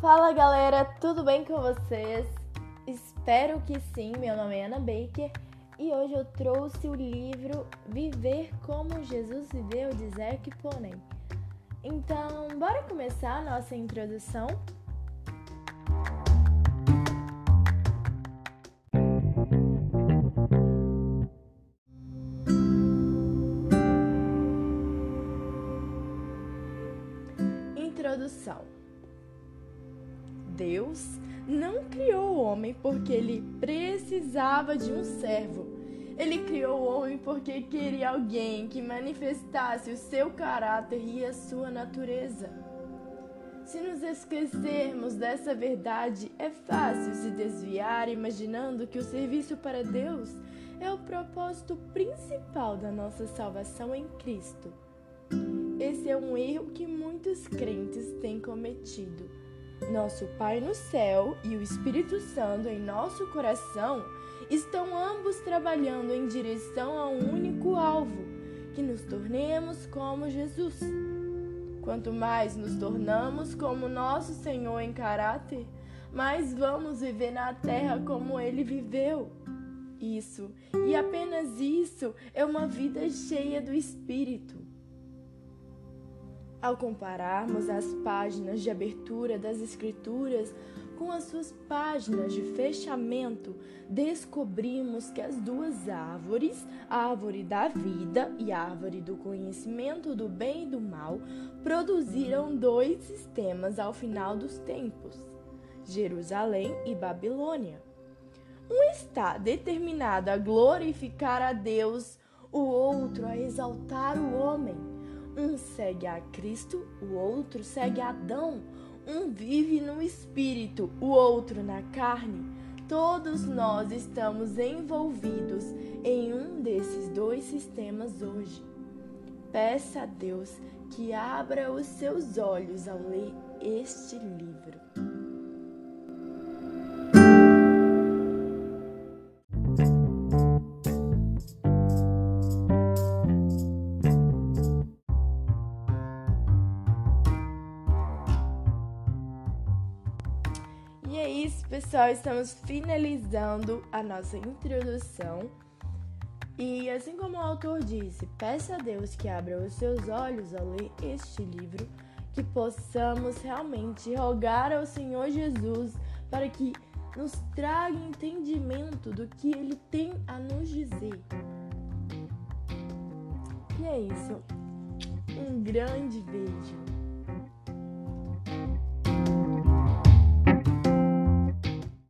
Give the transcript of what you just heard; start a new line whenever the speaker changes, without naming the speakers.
Fala galera, tudo bem com vocês? Espero que sim. Meu nome é Ana Baker e hoje eu trouxe o livro Viver como Jesus Viveu de Zac Poney. Então, bora começar a nossa introdução? Introdução Deus não criou o homem porque ele precisava de um servo. Ele criou o homem porque queria alguém que manifestasse o seu caráter e a sua natureza. Se nos esquecermos dessa verdade, é fácil se desviar imaginando que o serviço para Deus é o propósito principal da nossa salvação em Cristo. Esse é um erro que muitos crentes têm cometido nosso Pai no céu e o Espírito Santo em nosso coração estão ambos trabalhando em direção a um único alvo: que nos tornemos como Jesus. Quanto mais nos tornamos como nosso Senhor em caráter, mais vamos viver na terra como ele viveu. Isso, e apenas isso, é uma vida cheia do Espírito. Ao compararmos as páginas de abertura das Escrituras com as suas páginas de fechamento, descobrimos que as duas árvores, a árvore da vida e a árvore do conhecimento do bem e do mal, produziram dois sistemas ao final dos tempos: Jerusalém e Babilônia. Um está determinado a glorificar a Deus, o outro a exaltar o homem. Um segue a Cristo, o outro segue Adão. Um vive no espírito, o outro na carne. Todos nós estamos envolvidos em um desses dois sistemas hoje. Peça a Deus que abra os seus olhos ao ler este livro. Isso, pessoal. Estamos finalizando a nossa introdução. E assim como o autor disse, peça a Deus que abra os seus olhos ao ler este livro, que possamos realmente rogar ao Senhor Jesus para que nos traga entendimento do que ele tem a nos dizer. E é isso. Um grande beijo.